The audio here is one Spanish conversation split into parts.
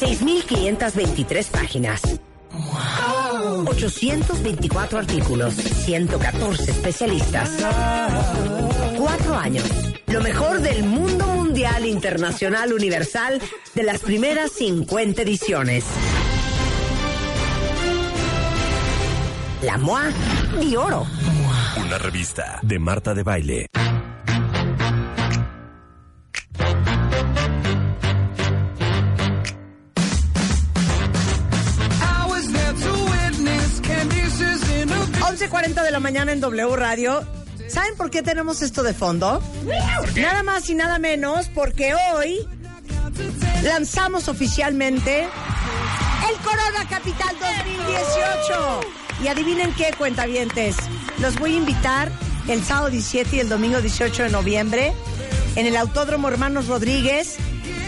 6.523 páginas. 824 artículos, 114 especialistas. Cuatro años. Lo mejor del mundo mundial, internacional, universal de las primeras 50 ediciones. La MOA de Oro. Una revista de Marta de Baile. 11.40 de la mañana en W Radio. ¿Saben por qué tenemos esto de fondo? Nada más y nada menos porque hoy lanzamos oficialmente el Corona Capital 2018. Y adivinen qué, cuentavientes. Los voy a invitar el sábado 17 y el domingo 18 de noviembre en el Autódromo Hermanos Rodríguez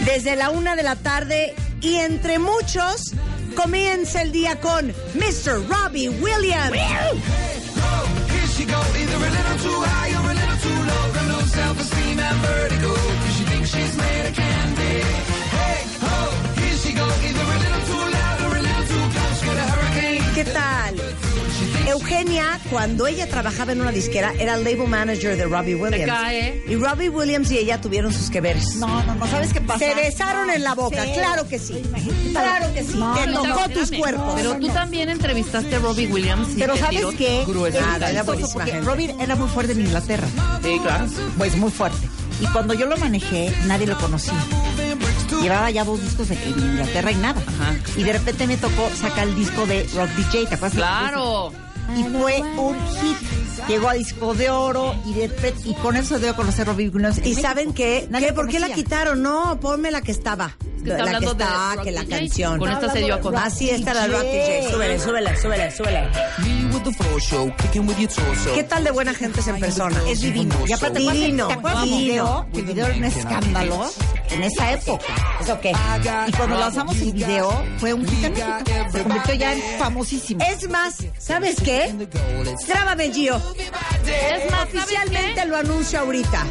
desde la una de la tarde y entre muchos comienza el día con Mr. Robbie Williams. Cuando ella trabajaba en una disquera, era el label manager de Robbie Williams. cae. Y Robbie Williams y ella tuvieron sus que veres. No, no, no, ¿sabes qué pasa? Se besaron en la boca, Sí. claro que sí. Claro que sí. No, Te no, tocó tus cuerpos. Pero tú también entrevistaste a Robbie Williams. y Pero ¿sabes qué? Era buenísima gente. Robin era muy fuerte en Inglaterra. Sí, claro. Pues muy fuerte. Y cuando yo lo manejé, nadie lo conocía. Llevaba ya dos discos en en Inglaterra y nada. Ajá. Y de repente me tocó sacar el disco de Rock DJ, ¿te acuerdas? Claro. Y fue un hit. Llegó a disco de oro y, de repente- y con eso dio a conocer Robbie Williams. ¿Y saben qué? ¿Qué? ¿Por qué la quitaron? No, ponme la que estaba. que está la que hablando de está, Rock que la DJ. canción. Con esta se dio a conocer. Así está la Rock DJ. Súbele, súbele, súbele, súbele. ¿Qué tal de buena gente es en persona? Es divino. Y aparte, Divino, ¿te acuerdas del video? El video era un escándalo en esa época. ¿Eso qué? Y cuando lanzamos el video, fue un hit. Se convirtió ya en famosísimo. Es más, ¿sabes qué? Grábame, Gio. Es más, ¿sabes Oficialmente qué? lo anuncio ahorita.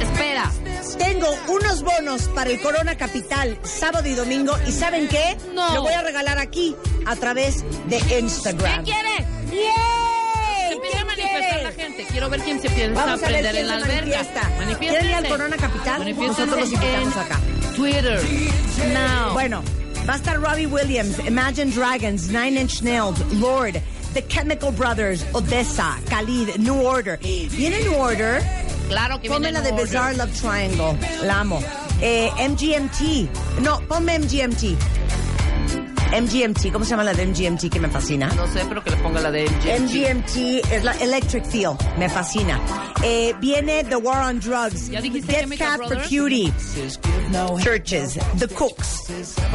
Espera. Tengo unos bonos para el Corona Capital sábado y domingo. ¿Y saben qué? No. Lo voy a regalar aquí a través de Instagram. ¿Quién quiere? ¡Yay! Se empieza a ¿Quién manifestar la gente. Quiero ver quién se empieza Vamos a a ver aprender quién en la se alberca. manifiesta. ¿Quieren ir al Corona Capital? Manifiéstense Nosotros los invitamos en acá. Twitter. Now. Bueno, va a estar Robbie Williams, Imagine Dragons, Nine Inch Nails, Lord, The Chemical Brothers, Odessa, Khalid, New Order. Viene New Order. claro que Ponme viene la de en orden. Bizarre Love Triangle. La amo. Eh, MGMT. No, ponme MGMT. MGMT. ¿Cómo se llama la de MGMT que me fascina? No sé, pero que le ponga la de MGMT. MGMT es la Electric Feel. Me fascina. Eh, viene The War on Drugs. ¿Ya Chemical Cat for? Cutie. Churches. The Cooks.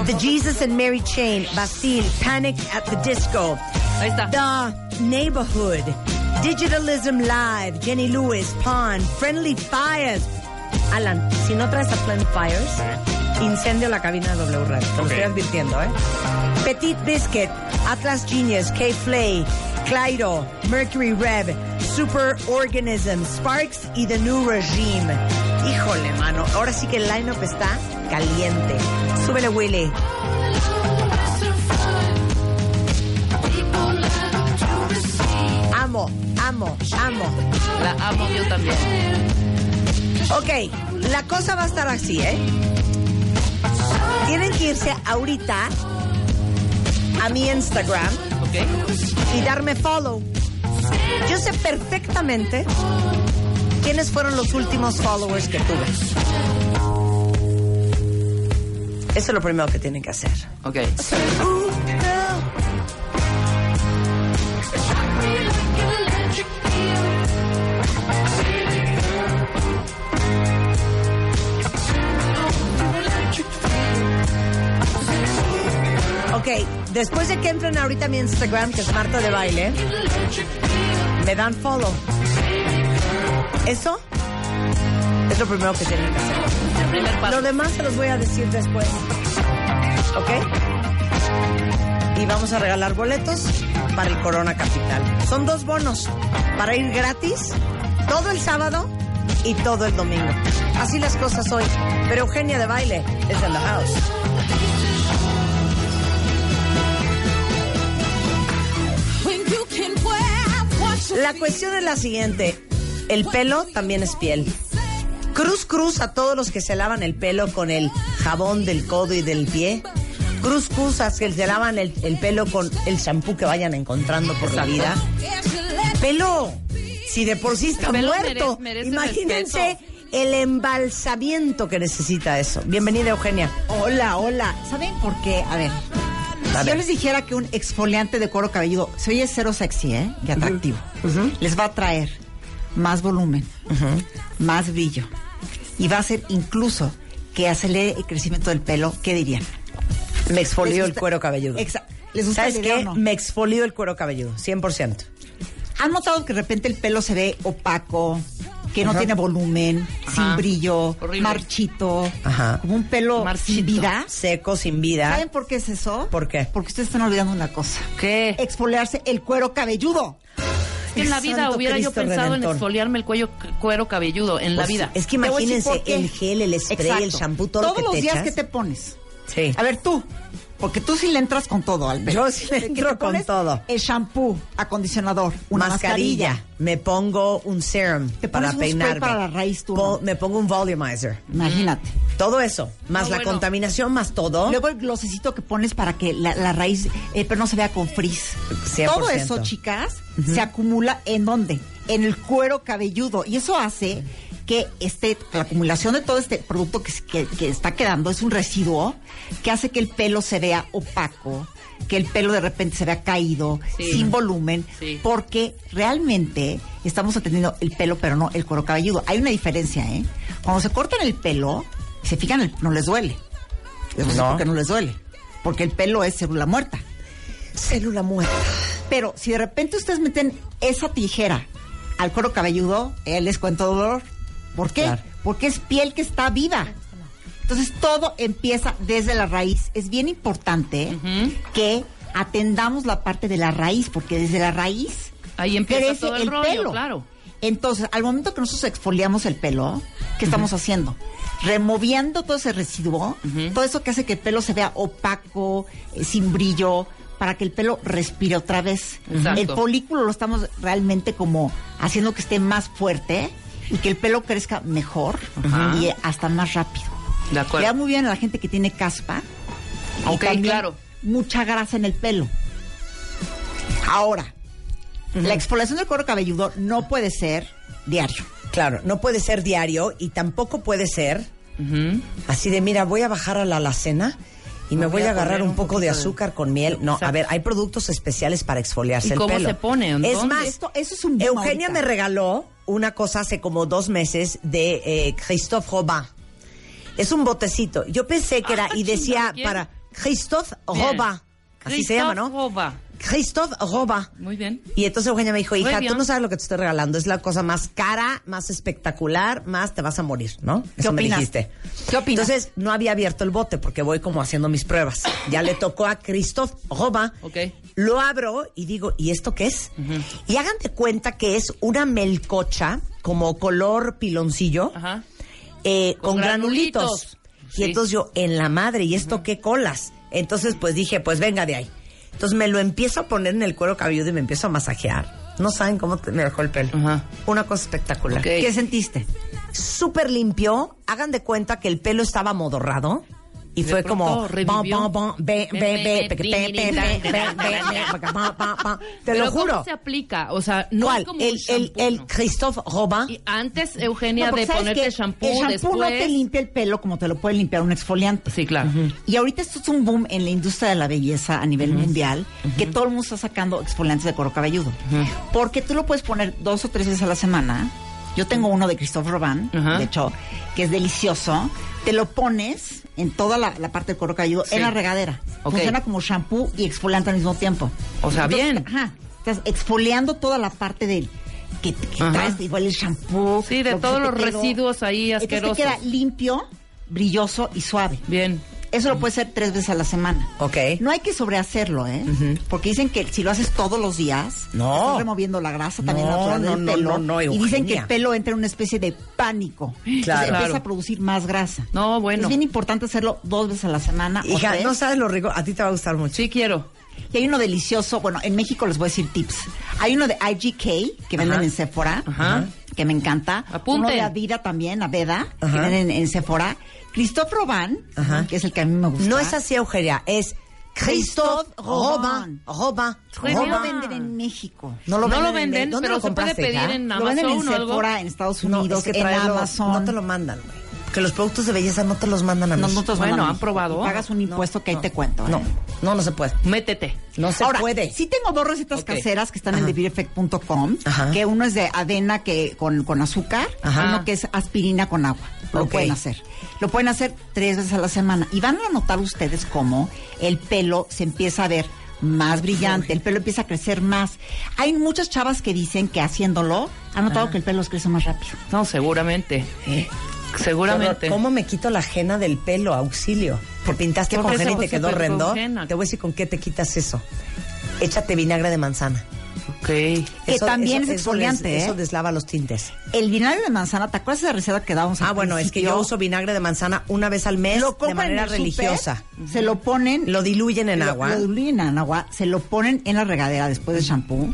The Jesus and Mary Chain. Bastille. Panic at the Disco. Ahí está. The Neighborhood. Digitalism Live. Jenny Lewis. Pawn. Friendly Fires. Alan, si no traes a Friendly Fires, incendio la cabina de W Radio. Te lo estoy advirtiendo, ¿eh? Petit Biscuit. Atlas Genius. K-Flay. Clydo. Mercury Rev. Super Organism. Sparks y The New Regime. Híjole, mano. Ahora sí que el lineup está caliente. Súbele, Willy. Amo, amo, amo. La amo yo también. Ok, la cosa va a estar así, ¿eh? Tienen que irse ahorita a mi Instagram y darme follow. Yo sé perfectamente quiénes fueron los últimos followers que tuve. Eso es lo primero que tienen que hacer. Ok, después de que entren ahorita mi Instagram, que es Marta de Baile, me dan follow. Eso es lo primero que tienen que hacer. Lo demás se los voy a decir después. ¿Ok? Y vamos a regalar boletos para el Corona Capital. Son dos bonos para ir gratis todo el sábado y todo el domingo. Así las cosas hoy. Pero Eugenia de Baile es en la house. La cuestión es la siguiente. El pelo también es piel. Cruz cruz a todos los que se lavan el pelo con el jabón del codo y del pie. Cruz cruz a los que se lavan el, el pelo con el shampoo que vayan encontrando por la vida. Pelo, si de por sí está muerto, merece- merece imagínense respeto. el embalsamiento que necesita eso. Bienvenida, Eugenia. Hola, hola. ¿Saben por qué? A ver. Si yo les dijera que un exfoliante de cuero cabelludo se oye cero sexy, ¿eh? Que atractivo. Les va a traer más volumen, más brillo. Y va a hacer incluso que acelere el crecimiento del pelo. ¿Qué dirían? Me exfolio ¿Les el cuero cabelludo. Exa- ¿Les gusta ¿Sabes qué? no? Me exfolio el cuero cabelludo, 100%. ¿Han notado que de repente el pelo se ve opaco, que no tiene volumen, Ajá. sin brillo, Horrible. marchito, Ajá. como un pelo Marchito. sin vida? Seco, sin vida. ¿Saben por qué es eso? ¿Por qué? Porque ustedes están olvidando una cosa. ¿Qué? Exfoliarse el cuero cabelludo. Es que en la vida Santo hubiera yo pensado Redentor. en exfoliarme el cuello cuero cabelludo en la Pues, vida. Es que imagínense el gel, el spray, el shampoo, todo Todos lo que los te días echas. que te pones. Sí. A ver tú, porque tú sí le entras con todo al pelo. Yo sí le entro con todo. El shampoo, acondicionador, una mascarilla. mascarilla. Me pongo un serum Te para pones un spray peinarme. para la raíz tú, Po- ¿no? Me pongo un volumizer. Imagínate. Todo eso, más No, la bueno. contaminación, más todo. Luego el glosecito que pones para que la, la raíz, el pelo no se vea con frizz. 100%. Todo eso, chicas, se acumula en dónde? En el cuero cabelludo. Y eso hace que este, la acumulación de todo este producto que, que- que está quedando es un residuo que hace que el pelo se vea opaco, que el pelo de repente se vea caído, Sí. sin volumen, Sí. porque realmente estamos atendiendo el pelo, pero no el cuero cabelludo. Hay una diferencia, ¿eh? Cuando se cortan el pelo, se fijan, el- no les duele. Decir No. por qué no les duele. Porque el pelo es célula muerta. Célula muerta. Pero si de repente ustedes meten esa tijera al cuero cabelludo, eh, les cuento dolor. ¿Por qué? Claro. Porque es piel que está viva. Entonces todo empieza desde la raíz. Es bien importante que atendamos la parte de la raíz, porque desde la raíz Ahí empieza crece todo el, el rollo, pelo. claro. Entonces, al momento que nosotros exfoliamos el pelo, ¿qué estamos haciendo? Removiendo todo ese residuo, todo eso que hace que el pelo se vea opaco, eh, sin brillo, para que el pelo respire otra vez. Exacto. El folículo lo estamos realmente como haciendo que esté más fuerte y que el pelo crezca mejor Ajá. y hasta más rápido. De acuerdo. da muy bien a la gente que tiene caspa. y Ok, también claro. Mucha grasa en el pelo. Ahora, la exfoliación del cuero cabelludo no puede ser diario. Claro, no puede ser diario y tampoco puede ser así de, mira, voy a bajar a la alacena y me Me voy voy a agarrar un poco de azúcar con miel. No, a ver, hay productos especiales para exfoliarse ¿Y el cómo pelo. se pone? ¿En Es dónde? más, Esto, eso es un Eugenia ahorita. me regaló una cosa hace como dos meses de eh, Christophe Robin. Es un botecito. Yo pensé que era, Ah, y decía para Christophe. Robin. Así se llama, ¿no? Christophe Roba. Muy bien. Y entonces Eugenia me dijo, hija, tú no sabes lo que te estoy regalando. Es la cosa más cara, más espectacular, más te vas a morir, ¿no? ¿Qué Eso me opinas? dijiste. ¿Qué opinas? Entonces no había abierto el bote porque voy como haciendo mis pruebas. Ya le tocó a Christophe Robin. Ok. Lo abro y digo, ¿y esto qué es? Y hagan de cuenta que es una melcocha como color piloncillo Ajá. eh, con, Con granulitos. granulitos. Y entonces yo, en la madre, ¿y esto qué colas? Entonces pues dije, pues venga de ahí. Entonces me lo empiezo a poner en el cuero cabelludo y me empiezo a masajear. No saben cómo te- me dejó el pelo. Ajá. Una cosa espectacular. ¿Qué sentiste? Súper limpio. Hagan de cuenta que el pelo estaba modorrado. Y fue como. Te lo juro. Se aplica? O sea, no es como el, el, el Christophe Robin. antes, Eugenia, de ponerte shampoo. El shampoo no te limpia el pelo como te lo puede limpiar un exfoliante. Sí, claro. Y ahorita esto es un boom en la industria de la belleza a nivel mundial que todo el mundo está sacando exfoliantes de cuero cabelludo. Porque tú lo puedes poner dos o tres veces a la semana. Yo tengo uno de Christophe Robin, de hecho, que es delicioso te lo pones en toda la, la parte del cuero cabelludo, Sí. en la regadera. Ok. Funciona como shampoo y exfoliante al mismo tiempo. O sea, bien. Ajá. Estás exfoliando toda la parte del que, que traes, igual el shampoo. Sí, de lo todos los residuos ahí Entonces asquerosos. te queda limpio, brilloso y suave. Bien. Eso lo puedes hacer tres veces a la semana. Ok. No hay que sobrehacerlo, ¿eh? Porque dicen que si lo haces todos los días, No. estás removiendo la grasa también No, natural no, del no, pelo. no, no, y dicen que el pelo entra en una especie de pánico. Entonces Claro. empieza Claro. a producir más grasa. No, bueno. Es bien importante hacerlo dos veces a la semana. o tres. no sabes lo rico. A ti te va a gustar mucho. Sí quiero. Y hay uno delicioso, bueno, en México les voy a decir tips. Hay uno de IGK que venden Ajá. en Sephora, Ajá. que me encanta. Apunten. Uno de Avida también, Aveda, que Ajá. venden en, Sephora. Christophe Robin, Ajá. que es el que a mí me gusta. No es así, Eugenia. Es Christophe Robin. Robin. No lo venden en México. No lo No venden, lo en- venden, ¿Dónde pero lo se puede pedir en Lo venden en Amazon o algo. Sephora, en Estados No, Unidos, es que en Amazon. No te lo mandan, güey. Que los productos de belleza no te los mandan a No, México. no te los Bueno, ¿han probado? Y pagas un impuesto que ahí te cuento. ¿eh? No, no, no se puede. Métete. No se Ahora, puede. sí tengo dos recetas caseras que están en TheBeautyEffect.com, Ajá. que uno es de avena que con, con azúcar, Ajá. uno que es aspirina con agua. Lo pueden hacer. Lo pueden hacer tres veces a la semana. Y van a notar ustedes cómo el pelo se empieza a ver más brillante, el pelo empieza a crecer más. Hay muchas chavas que dicen que haciéndolo han notado que el pelo crece más rápido. No, seguramente. Seguramente. ¿Cómo me quito la ajena del pelo? Auxilio. Te pintaste ¿Por con ajena y te se quedó te horrendo. Te voy a decir con qué te quitas eso. Échate vinagre de manzana. Ok. Que también es exfoliante, des- ¿eh? Eso deslava los tintes. El vinagre de manzana, ¿te acuerdas de la receta que dábamos al Ah, bueno, es que yo uso vinagre de manzana una vez al mes lo de manera religiosa. Se lo ponen. Lo diluyen en lo- agua. Lo diluyen en agua, se lo ponen en la regadera después del shampoo.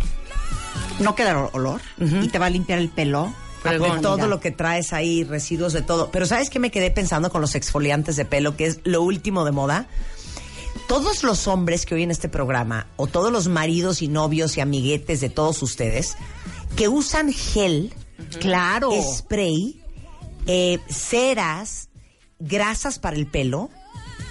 No queda ol- olor y te va a limpiar el pelo. Fregón. todo lo que traes ahí, residuos de todo. Pero ¿sabes qué me quedé pensando con los exfoliantes de pelo, que es lo último de moda? Todos los hombres que oyen este programa, o todos los maridos y novios y amiguetes de todos ustedes, que usan gel, Claro. spray, eh, ceras, grasas para el pelo,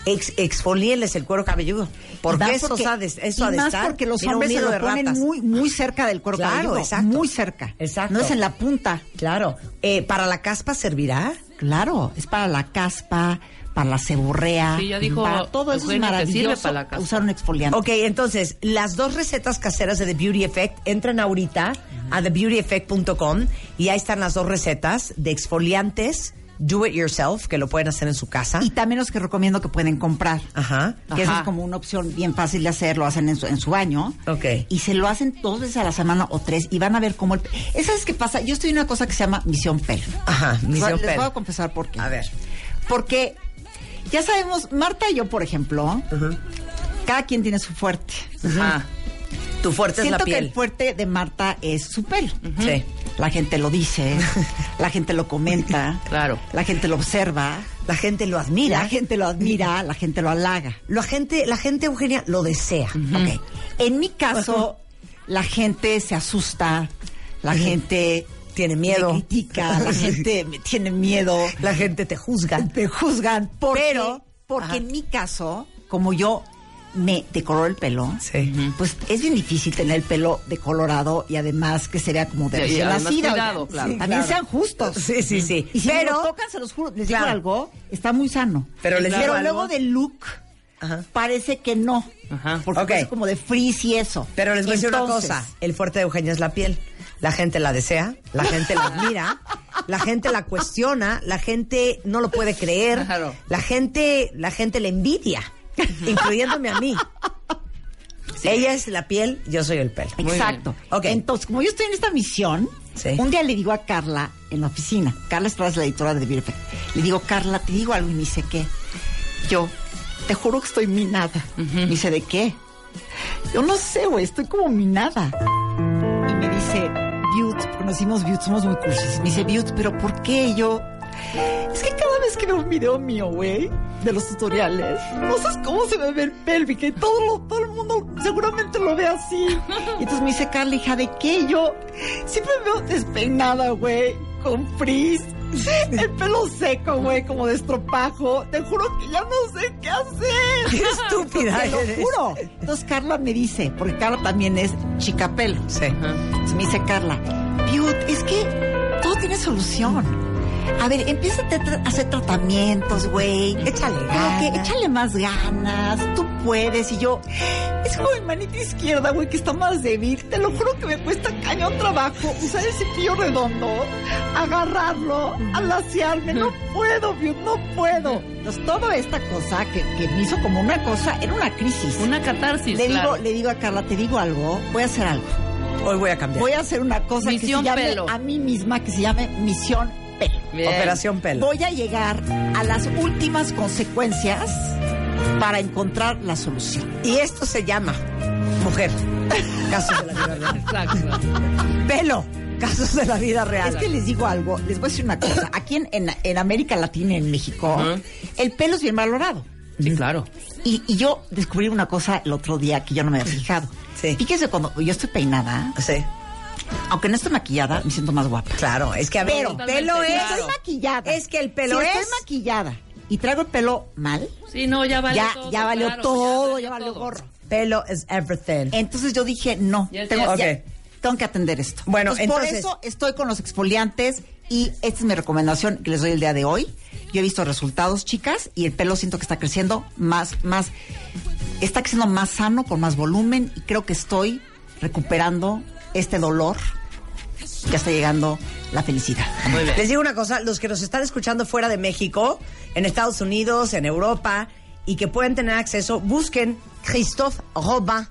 ex, exfolíenles el cuero cabelludo. Porque Más eso, porque- ha de, eso y ha de más estar. porque los hombres se lo ponen ratas. muy, muy cerca del cuero Claro, cabelludo. exacto. Muy cerca. Exacto. No es en la punta. Claro. Eh, ¿Para la caspa servirá? Claro, es para la caspa, para la ceborrea. Sí, ya dijo para todo eso es maravilloso para la caspa. usar un exfoliante. Ok, entonces, las dos recetas caseras de The Beauty Effect, entran ahorita a thebeautyeffect.com y ahí están las dos recetas de exfoliantes, do it yourself, que lo pueden hacer en su casa. Y también los que recomiendo que pueden comprar. Ajá. Que esa Ajá. es como una opción bien fácil de hacer, lo hacen en su, en su baño. Ok. Y se lo hacen dos veces a la semana o tres y van a ver cómo el... ¿Esa es qué pasa? Yo estoy en una cosa que se llama misión pelo. Ajá, Les voy- misión Les pelo. voy a confesar por qué. A ver. Porque ya sabemos, Marta y yo, por ejemplo, cada quien tiene su fuerte. Ajá. Tu fuerte Siento es la que piel. el fuerte de Marta es su pelo. Sí. La gente lo dice, la gente lo comenta, Claro. la gente lo observa, La gente lo admira. la gente lo admira, la gente lo halaga. La gente, la gente, Eugenia, lo desea. En mi caso, la gente se asusta, la gente Tiene miedo. me critica, la gente tiene miedo, La gente te juzga. me juzgan, porque, Pero- porque Ajá. en mi caso, como yo me decoloro el pelo, Sí. pues es bien difícil tener el pelo decolorado y además que se vea como de cuidado, oigan. claro. Sí, También claro. sean justos. Sí, sí, sí. Y si Pero- me lo tocan, se los juro, les Claro. digo algo, está muy sano. Pero les Pero luego del look, Ajá. parece que no. Ajá. Porque es como de frizz y eso. Pero les voy a decir una cosa, el fuerte de Eugenia es la piel. La gente la desea, la gente la admira, la gente la cuestiona, la gente no lo puede creer, Claro. la gente, la gente le envidia, incluyéndome a mí. Ella es la piel, yo soy el pelo. Exacto. bien. Ok. Entonces, como yo estoy en esta misión, Sí. un día le digo a Carla en la oficina, Carla Estrada es la editora de Effect, le digo, Carla, te digo algo y me dice, ¿qué? Yo, te juro que estoy minada. Me dice, ¿de qué? Yo no sé, güey, estoy como minada. Y me dice, Beauty, porque nos somos muy cursis. Me dice, Beauty, ¿pero por qué? Y yo, es que vez que veo un video mío, güey, de los tutoriales, no sabes cómo se me ve el pélvica y todo, lo- todo el mundo seguramente lo ve así. Y entonces me dice, Carla, hija, ¿de qué? Yo siempre me veo despeinada, güey, con frizz. El pelo seco, güey, como de estropajo. Te juro que ya no sé qué hacer. Qué estúpida Te lo juro. Entonces Carla me dice, porque Carla también es chica pelo. Sí. Entonces me dice Carla, Beaut, es que todo tiene solución. A ver, empieza a hacer tratamientos, güey. Échale que échale más ganas, tú puedes. Y yo, es como mi manita izquierda, güey, que está más débil. Te lo juro que me cuesta cañón trabajo usar el cepillo redondo, agarrarlo, alaciarme. No puedo, Viu, no puedo. Entonces, toda esta cosa que, que me hizo como una cosa, era una crisis. Una catarsis. le, claro. digo, le digo a Carla, te digo algo, voy a hacer algo. Hoy voy a cambiar. Voy a hacer una cosa Misión que se llame pelo. a mí misma, que se llame Misión Pelo. Bien. Operación pelo. Voy a llegar a las últimas consecuencias para encontrar la solución. Y esto se llama mujer. Casos de la vida real. Exacto. Pelo. Casos de la vida real. Es que les digo algo, les voy a decir una cosa. Aquí en, en- en América Latina, en México, el pelo es bien valorado. Sí, claro. Y, y yo descubrí una cosa el otro día que yo no me había fijado. Sí. Fíjese, cuando yo estoy peinada, Sí, aunque no estoy maquillada, me siento más guapa. claro. Es que a ver, Pero, el pelo es. claro. Estoy maquillada. Es que el pelo si es. estoy maquillada y traigo el pelo mal, Sí, no, ya valió ya, todo. ya valió claro, todo, ya valió todo. gorro. Pelo is everything. Entonces yo dije, no, Yes, tengo, yes. ya- Ok. tengo que atender esto. Bueno, por entonces- eso estoy con los exfoliantes y esta es mi recomendación que les doy el día de hoy. Yo he visto resultados, chicas, y el pelo siento que está creciendo más, más, está creciendo más sano, con más volumen, y creo que estoy recuperando este dolor. Ya está llegando la felicidad. Muy bien. Les digo una cosa, los que nos están escuchando fuera de México, en Estados Unidos, en Europa, y que pueden tener acceso, busquen Christophe Robin,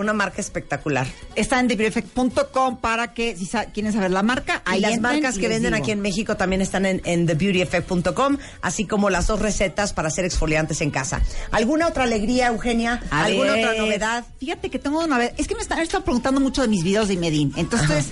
una marca espectacular. Está en TheBeautyEffect.com para que si sa- quieren saber la marca, Y ahí las entren marcas y que venden digo. aquí en México también están en, en TheBeautyEffect.com, así como las dos recetas para hacer exfoliantes en casa. ¿Alguna otra alegría, Eugenia? A ¿Alguna ver, otra novedad? Fíjate que tengo una vez. Es que me están, están preguntando mucho de mis videos de Imedin. Entonces,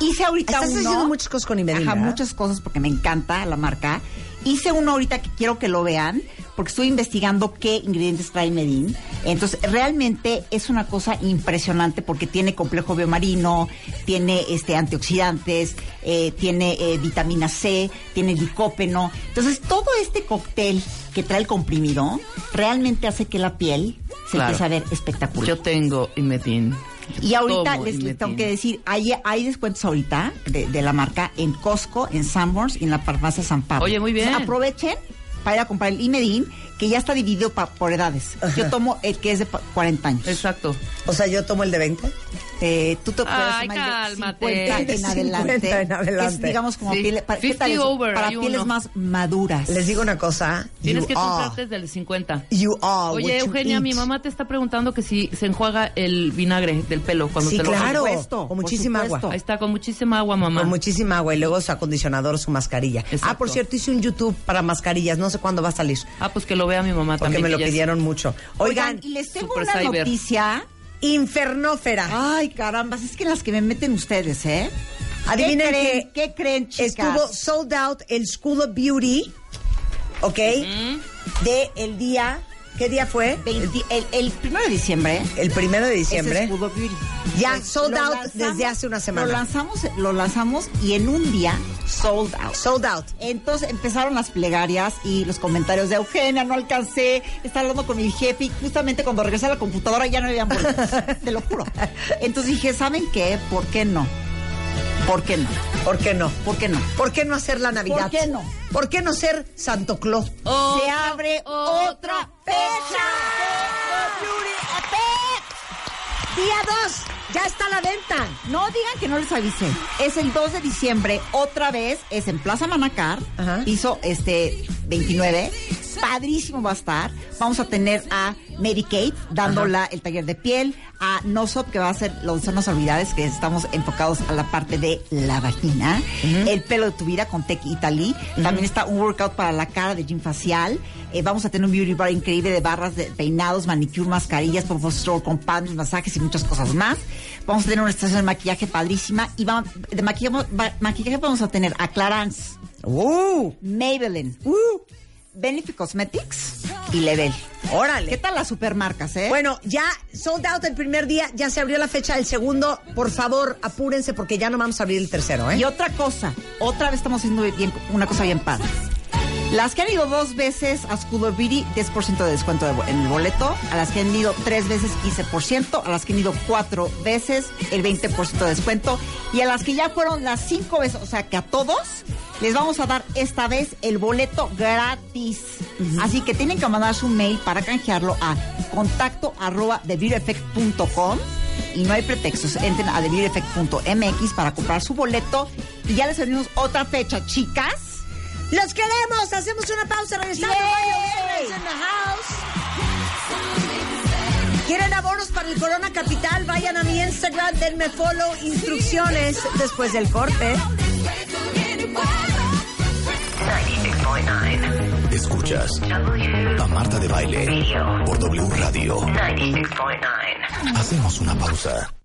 hice ahorita Estás uno. haciendo muchas cosas con Imedin, Ajá, muchas cosas porque me encanta la marca. Hice uno ahorita que quiero que lo vean porque estoy investigando qué ingredientes trae Medin. Entonces, realmente es una cosa impresionante porque tiene complejo biomarino, tiene este antioxidantes, eh, tiene eh, vitamina C, tiene licópeno. Entonces, todo este cóctel que trae el comprimido realmente hace que la piel se Claro. empiece a ver espectacular. Yo tengo Imetin. Y ahorita les, tengo que decir, hay, hay descuentos ahorita de, de la marca en Costco, en Sanborns y en la farmacia San Pablo. Oye, muy bien. Aprovechen para ir a comprar el Imedin, que ya está dividido pa- por edades. Yo tomo el que es de pa- 40 años. Exacto. O sea, yo tomo el de 20. Eh, tú te puedes Ay, de cálmate. 50 en 50 adelante. en adelante. es, digamos, como Sí. piel- para, ¿qué 50 tal eso? over, para pieles uno. más maduras. Les digo una cosa. Tienes you que are. comprarte desde el 50. You are what Oye, you Eugenia, eat. mi mamá te está preguntando que si se enjuaga el vinagre del pelo cuando Sí, te lo claro. Por supuesto, con muchísima agua. Ahí está, con muchísima agua, mamá. Con muchísima agua y luego su acondicionador, su mascarilla. Exacto. Ah, por cierto, hice un YouTube para mascarillas. No sé cuándo va a salir. Ah, pues que lo vea mi mamá Porque también. me lo es- pidieron mucho. Oigan, Oigan, y les tengo una Cyber. noticia. Infernófera. Ay, carambas, es que las que me meten ustedes, ¿eh? Adivinen ¿Qué creen, que ¿Qué creen, chicas? Estuvo sold out el School of Beauty, ¿ok? De el día, ¿qué día fue? 20 el, el primero de diciembre. El primero de diciembre. es Beauty. Ya, sold lo out lanzamos- desde hace una semana. Lo lanzamos, lo lanzamos y en un día sold out. Sold out. Entonces empezaron las plegarias y los comentarios de Eugenia, no alcancé, está hablando con mi jefe y justamente cuando regresé a la computadora ya no habían boletos, te lo juro. Entonces dije, ¿saben qué? ¿Por qué no? ¿Por qué no? ¿Por qué no? ¿Por qué no? ¿Por qué no hacer la Navidad? ¿Por qué no? ¿Por qué no ser Santo Claus? Otra- Se abre otra fecha. Día 2, ya está a la venta. No digan que no les avisé. Es el 2 de diciembre, otra vez, es en Plaza Manacar, Ajá. piso este 29. Padrísimo va a estar. Vamos a tener a Mary Kate dándola el taller de piel, a Nosop que va a hacer los zonas olvidadas, que estamos enfocados a la parte de la vagina, el pelo de tu vida con Tech Italy. También está un workout para la cara de gym facial. Eh, vamos a tener un beauty bar increíble de barras de peinados, manicure, mascarillas, Store con paneles, masajes y muchas cosas más. Vamos a tener una estación de maquillaje padrísima y vamos, de maquillaje, va- maquillaje vamos a tener a Clarence, ¡Uh! Maybelline, ¡Uh! Benefit Cosmetics y Level. Órale. ¿Qué tal las supermarcas, eh? Bueno, ya sold out el primer día, ya se abrió la fecha del segundo. Por favor, apúrense porque ya no vamos a abrir el tercero, ¿eh? Y otra cosa, otra vez estamos haciendo bien, una cosa bien padre. Las que han ido dos veces a of Beauty, 10% de descuento de en el boleto. A las que han ido tres veces, 15%. A las que han ido cuatro veces, el 20% de descuento. Y a las que ya fueron las cinco veces, o sea que a todos, les vamos a dar esta vez el boleto gratis. Así que tienen que mandar su mail para canjearlo a contacto arroba y no hay pretextos. Entren a thebeautyeffect.mx para comprar su boleto y ya les venimos otra fecha, chicas. ¡Los queremos! Hacemos una pausa. In the house. ¿Quieren abonos para el Corona Capital? Vayan a mi Instagram, denme follow, instrucciones después del corte. Escuchas a Marta de Baile por W Radio. Hacemos una pausa.